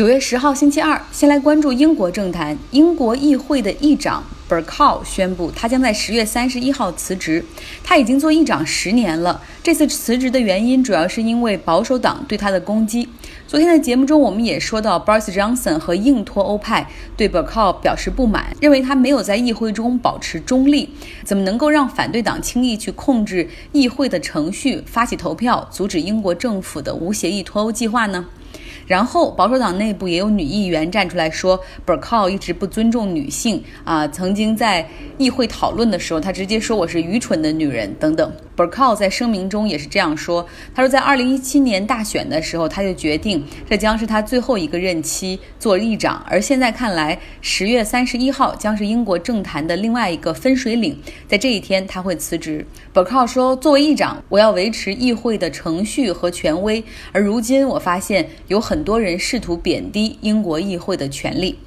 九月十号星期二，先来关注英国政坛。英国议会的议长 Bercow 宣布，他将在十月三十一号辞职。他已经做议长十年了。这次辞职的原因主要是因为保守党对他的攻击。昨天的节目中，我们也说到，Boris Johnson 和硬脱欧派对 Bercow 表示不满，认为他没有在议会中保持中立，怎么能够让反对党轻易去控制议会的程序，发起投票，阻止英国政府的无协议脱欧计划呢？然后保守党内部也有女议员站出来说 b e r c o 一直不尊重女性啊，曾经在议会讨论的时候，她直接说我是愚蠢的女人等等。B e r c o 在声明中也是这样说，他说在2017年大选的时候，他就决定这将是他最后一个任期做议长，而现在看来，十月三十一号将是英国政坛的另外一个分水岭，在这一天他会辞职。b e r c o 说，作为议长，我要维持议会的程序和权威，而如今我发现有很。很多人试图贬低英国议会的权利。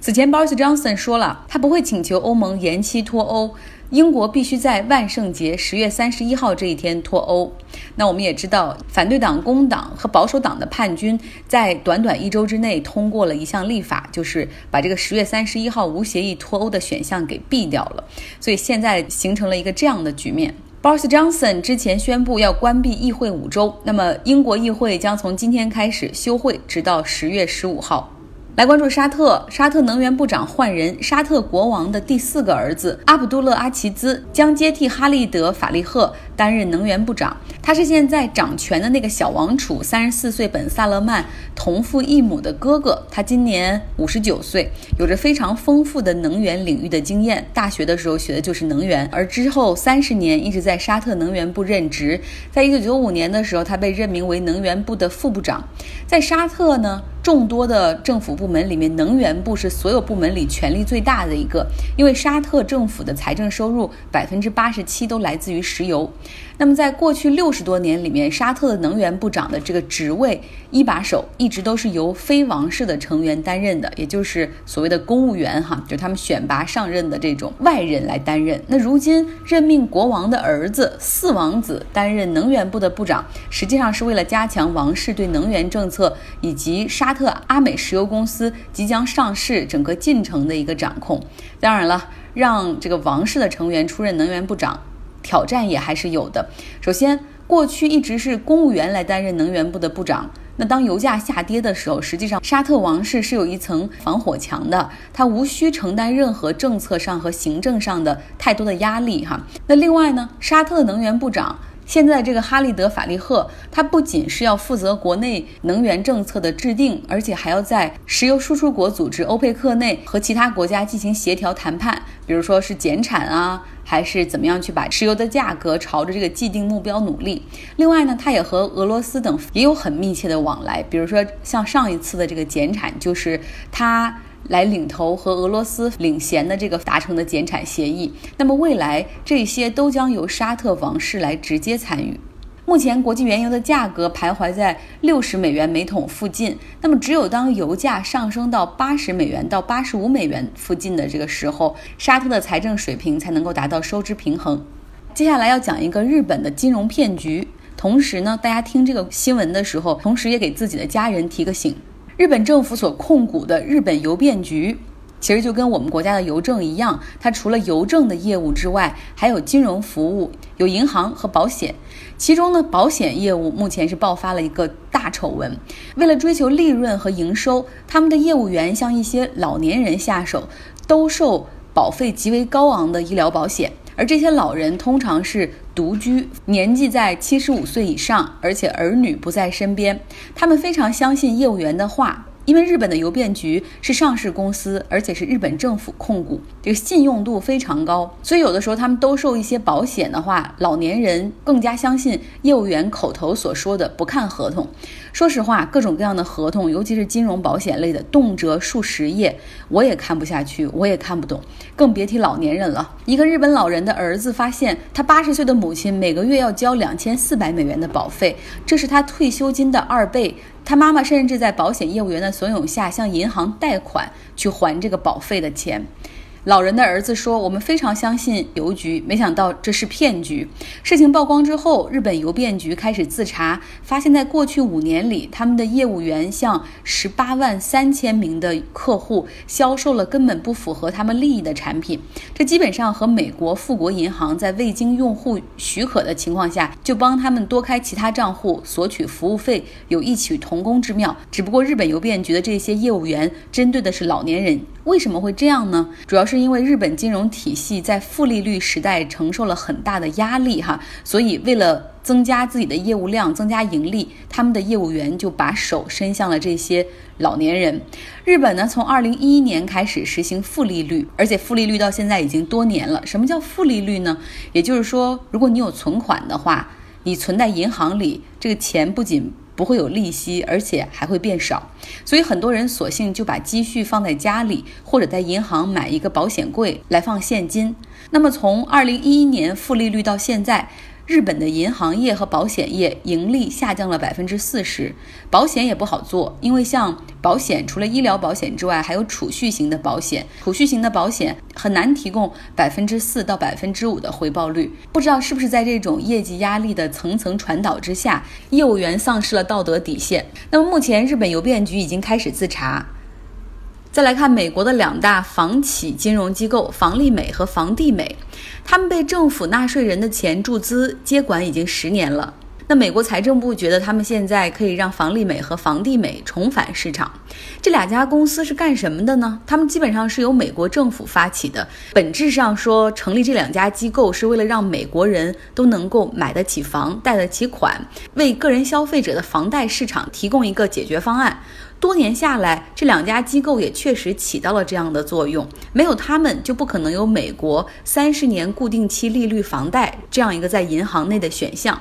此前，Boris Johnson 说了，他不会请求欧盟延期脱欧，英国必须在万圣节十月三十一号这一天脱欧。那我们也知道，反对党工党和保守党的叛军在短短一周之内通过了一项立法，就是把这个十月三十一号无协议脱欧的选项给毙掉了。所以现在形成了一个这样的局面。Boris Johnson 之前宣布要关闭议会五周，那么英国议会将从今天开始休会，直到十月十五号。来关注沙特，沙特能源部长换人，沙特国王的第四个儿子阿卜杜勒阿齐兹将接替哈利德法利赫担任能源部长。他是现在掌权的那个小王储三十四岁本萨勒曼同父异母的哥哥。他今年五十九岁，有着非常丰富的能源领域的经验。大学的时候学的就是能源，而之后三十年一直在沙特能源部任职。在一九九五年的时候，他被任命为能源部的副部长。在沙特呢？众多的政府部门里面，能源部是所有部门里权力最大的一个，因为沙特政府的财政收入百分之八十七都来自于石油。那么，在过去六十多年里面，沙特的能源部长的这个职位一把手一直都是由非王室的成员担任的，也就是所谓的公务员哈，就是他们选拔上任的这种外人来担任。那如今任命国王的儿子四王子担任能源部的部长，实际上是为了加强王室对能源政策以及沙特阿美石油公司即将上市整个进程的一个掌控。当然了，让这个王室的成员出任能源部长。挑战也还是有的。首先，过去一直是公务员来担任能源部的部长。那当油价下跌的时候，实际上沙特王室是有一层防火墙的，他无需承担任何政策上和行政上的太多的压力哈。那另外呢，沙特能源部长。现在这个哈利德法利赫，他不仅是要负责国内能源政策的制定，而且还要在石油输出国组织欧佩克内和其他国家进行协调谈判，比如说是减产啊，还是怎么样去把石油的价格朝着这个既定目标努力。另外呢，它也和俄罗斯等也有很密切的往来，比如说像上一次的这个减产，就是他。来领头和俄罗斯领衔的这个达成的减产协议，那么未来这些都将由沙特王室来直接参与。目前国际原油的价格徘徊在六十美元每桶附近，那么只有当油价上升到八十美元到八十五美元附近的这个时候，沙特的财政水平才能够达到收支平衡。接下来要讲一个日本的金融骗局，同时呢，大家听这个新闻的时候，同时也给自己的家人提个醒。日本政府所控股的日本邮便局，其实就跟我们国家的邮政一样，它除了邮政的业务之外，还有金融服务，有银行和保险。其中呢，保险业务目前是爆发了一个大丑闻。为了追求利润和营收，他们的业务员向一些老年人下手，兜售保费极为高昂的医疗保险。而这些老人通常是独居，年纪在七十五岁以上，而且儿女不在身边。他们非常相信业务员的话。因为日本的邮便局是上市公司，而且是日本政府控股，这个信用度非常高，所以有的时候他们兜售一些保险的话，老年人更加相信业务员口头所说的，不看合同。说实话，各种各样的合同，尤其是金融保险类的，动辄数十页，我也看不下去，我也看不懂，更别提老年人了。一个日本老人的儿子发现，他八十岁的母亲每个月要交两千四百美元的保费，这是他退休金的二倍。他妈妈甚至在保险业务员的怂恿下向银行贷款去还这个保费的钱，老人的儿子说：“我们非常相信邮局，没想到这是骗局。”事情曝光之后，日本邮便局开始自查，发现在过去五年里，他们的业务员向十八万三千名的客户销售了根本不符合他们利益的产品。这基本上和美国富国银行在未经用户许可的情况下就帮他们多开其他账户索取服务费有异曲同工之妙。只不过日本邮便局的这些业务员针对的是老年人，为什么会这样呢？主要是。是因为日本金融体系在负利率时代承受了很大的压力，哈，所以为了增加自己的业务量、增加盈利，他们的业务员就把手伸向了这些老年人。日本呢，从二零一一年开始实行负利率，而且负利率到现在已经多年了。什么叫负利率呢？也就是说，如果你有存款的话，你存在银行里，这个钱不仅不会有利息，而且还会变少，所以很多人索性就把积蓄放在家里，或者在银行买一个保险柜来放现金。那么从二零一一年负利率到现在。日本的银行业和保险业盈利下降了百分之四十，保险也不好做，因为像保险除了医疗保险之外，还有储蓄型的保险，储蓄型的保险很难提供百分之四到百分之五的回报率。不知道是不是在这种业绩压力的层层传导之下，业务员丧失了道德底线。那么目前日本邮便局已经开始自查。再来看美国的两大房企金融机构房利美和房地美，他们被政府纳税人的钱注资接管已经十年了。那美国财政部觉得他们现在可以让房利美和房地美重返市场。这两家公司是干什么的呢？他们基本上是由美国政府发起的，本质上说成立这两家机构是为了让美国人都能够买得起房、贷得起款，为个人消费者的房贷市场提供一个解决方案。多年下来，这两家机构也确实起到了这样的作用。没有他们，就不可能有美国三十年固定期利率房贷这样一个在银行内的选项。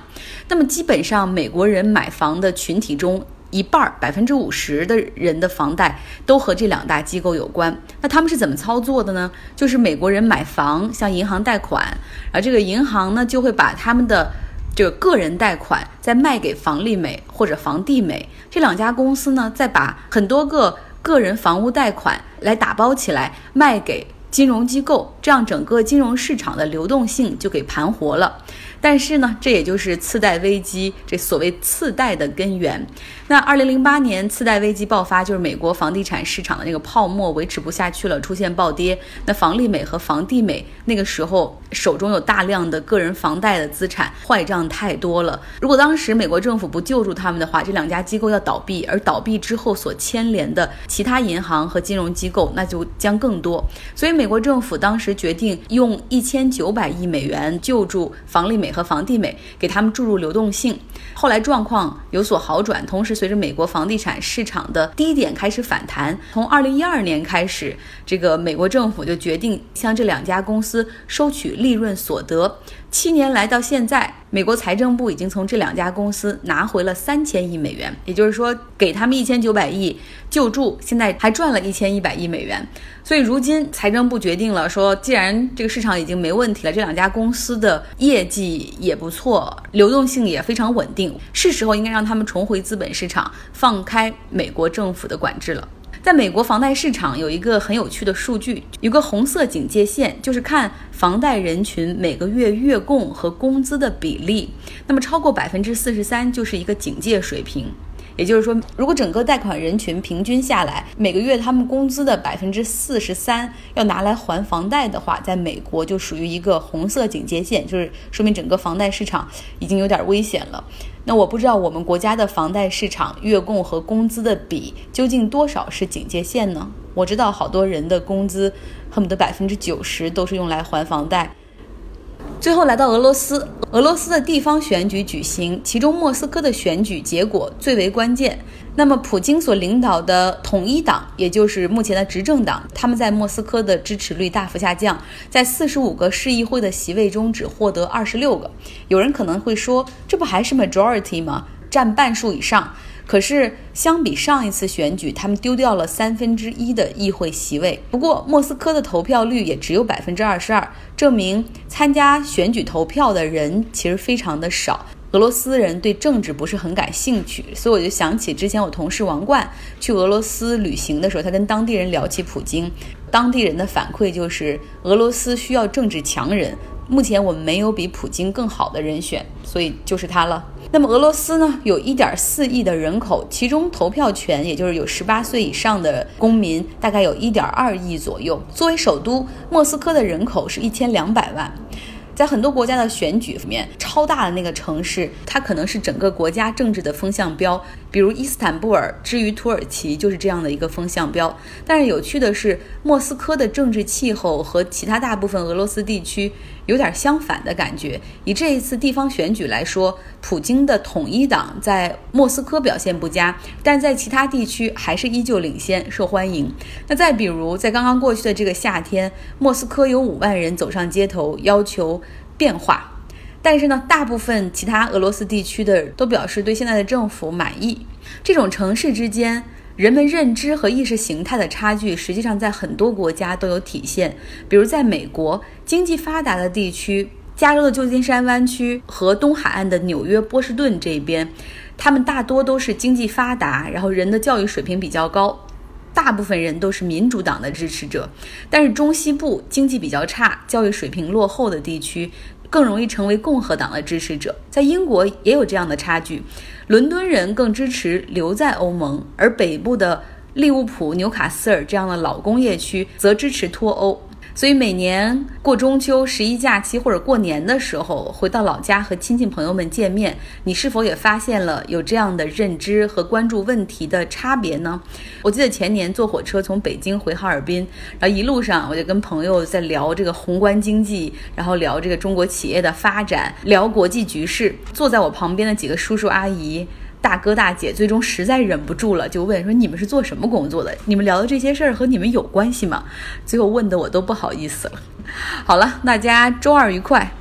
那么，基本上美国人买房的群体中，一半儿百分之五十的人的房贷都和这两大机构有关。那他们是怎么操作的呢？就是美国人买房向银行贷款，而这个银行呢就会把他们的。这个个人贷款再卖给房利美或者房地美这两家公司呢，再把很多个个人房屋贷款来打包起来卖给金融机构，这样整个金融市场的流动性就给盘活了。但是呢，这也就是次贷危机这所谓次贷的根源。那二零零八年次贷危机爆发，就是美国房地产市场的那个泡沫维持不下去了，出现暴跌。那房利美和房地美那个时候手中有大量的个人房贷的资产，坏账太多了。如果当时美国政府不救助他们的话，这两家机构要倒闭，而倒闭之后所牵连的其他银行和金融机构那就将更多。所以美国政府当时决定用一千九百亿美元救助房利美。和房地美给他们注入流动性，后来状况有所好转，同时随着美国房地产市场的低点开始反弹，从二零一二年开始，这个美国政府就决定向这两家公司收取利润所得。七年来到现在，美国财政部已经从这两家公司拿回了三千亿美元，也就是说，给他们一千九百亿救助，现在还赚了一千一百亿美元。所以如今财政部决定了，说既然这个市场已经没问题了，这两家公司的业绩也不错，流动性也非常稳定，是时候应该让他们重回资本市场，放开美国政府的管制了。在美国房贷市场有一个很有趣的数据，有个红色警戒线，就是看房贷人群每个月月供和工资的比例，那么超过百分之四十三就是一个警戒水平。也就是说，如果整个贷款人群平均下来，每个月他们工资的百分之四十三要拿来还房贷的话，在美国就属于一个红色警戒线，就是说明整个房贷市场已经有点危险了。那我不知道我们国家的房贷市场月供和工资的比究竟多少是警戒线呢？我知道好多人的工资恨不得百分之九十都是用来还房贷。最后来到俄罗斯，俄罗斯的地方选举举行，其中莫斯科的选举结果最为关键。那么，普京所领导的统一党，也就是目前的执政党，他们在莫斯科的支持率大幅下降，在四十五个市议会的席位中只获得二十六个。有人可能会说，这不还是 majority 吗？占半数以上。可是，相比上一次选举，他们丢掉了三分之一的议会席位。不过，莫斯科的投票率也只有百分之二十二，证明参加选举投票的人其实非常的少。俄罗斯人对政治不是很感兴趣，所以我就想起之前我同事王冠去俄罗斯旅行的时候，他跟当地人聊起普京，当地人的反馈就是俄罗斯需要政治强人。目前我们没有比普京更好的人选，所以就是他了。那么俄罗斯呢，有一点四亿的人口，其中投票权，也就是有十八岁以上的公民，大概有一点二亿左右。作为首都，莫斯科的人口是一千两百万。在很多国家的选举里面，超大的那个城市，它可能是整个国家政治的风向标。比如伊斯坦布尔之于土耳其就是这样的一个风向标。但是有趣的是，莫斯科的政治气候和其他大部分俄罗斯地区有点相反的感觉。以这一次地方选举来说，普京的统一党在莫斯科表现不佳，但在其他地区还是依旧领先，受欢迎。那再比如，在刚刚过去的这个夏天，莫斯科有五万人走上街头要求变化。但是呢，大部分其他俄罗斯地区的都表示对现在的政府满意。这种城市之间人们认知和意识形态的差距，实际上在很多国家都有体现。比如在美国，经济发达的地区，加州的旧金山湾区和东海岸的纽约、波士顿这边，他们大多都是经济发达，然后人的教育水平比较高，大部分人都是民主党的支持者。但是中西部经济比较差、教育水平落后的地区。更容易成为共和党的支持者，在英国也有这样的差距。伦敦人更支持留在欧盟，而北部的利物浦、纽卡斯尔这样的老工业区则支持脱欧。所以每年过中秋、十一假期或者过年的时候，回到老家和亲戚朋友们见面，你是否也发现了有这样的认知和关注问题的差别呢？我记得前年坐火车从北京回哈尔滨，然后一路上我就跟朋友在聊这个宏观经济，然后聊这个中国企业的发展，聊国际局势。坐在我旁边的几个叔叔阿姨。大哥大姐最终实在忍不住了，就问说：“你们是做什么工作的？你们聊的这些事儿和你们有关系吗？”最后问的我都不好意思了。好了，大家周二愉快。